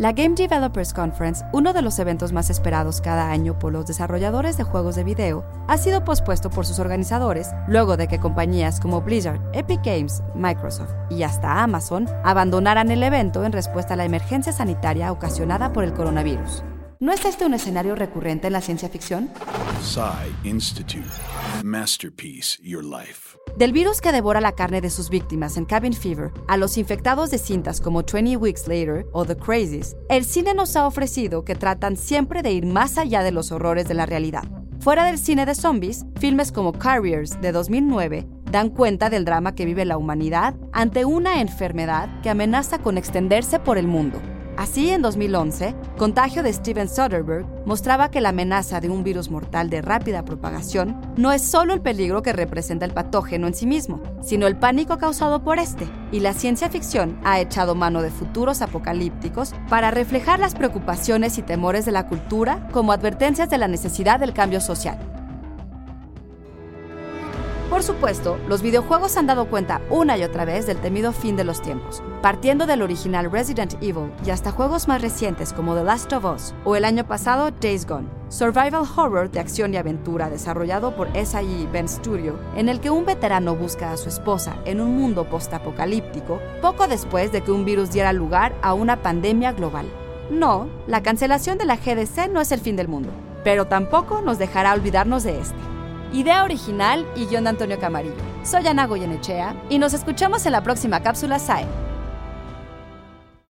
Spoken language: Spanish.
La Game Developers Conference, uno de los eventos más esperados cada año por los desarrolladores de juegos de video, ha sido pospuesto por sus organizadores luego de que compañías como Blizzard, Epic Games, Microsoft y hasta Amazon abandonaran el evento en respuesta a la emergencia sanitaria ocasionada por el coronavirus. ¿No es este un escenario recurrente en la ciencia ficción? Institute. Masterpiece Your Life. Del virus que devora la carne de sus víctimas en Cabin Fever a los infectados de cintas como 20 Weeks Later o The Crazies, el cine nos ha ofrecido que tratan siempre de ir más allá de los horrores de la realidad. Fuera del cine de zombies, filmes como Carriers de 2009 dan cuenta del drama que vive la humanidad ante una enfermedad que amenaza con extenderse por el mundo. Así, en 2011, Contagio de Steven Soderbergh mostraba que la amenaza de un virus mortal de rápida propagación no es solo el peligro que representa el patógeno en sí mismo, sino el pánico causado por este, y la ciencia ficción ha echado mano de futuros apocalípticos para reflejar las preocupaciones y temores de la cultura como advertencias de la necesidad del cambio social. Por supuesto, los videojuegos han dado cuenta una y otra vez del temido fin de los tiempos, partiendo del original Resident Evil y hasta juegos más recientes como The Last of Us o el año pasado Days Gone, survival horror de acción y aventura desarrollado por SIE Ben Studio, en el que un veterano busca a su esposa en un mundo postapocalíptico poco después de que un virus diera lugar a una pandemia global. No, la cancelación de la GDC no es el fin del mundo, pero tampoco nos dejará olvidarnos de este. Idea original y guion de Antonio Camarillo. Soy Ana Goyenechea y nos escuchamos en la próxima cápsula SAE.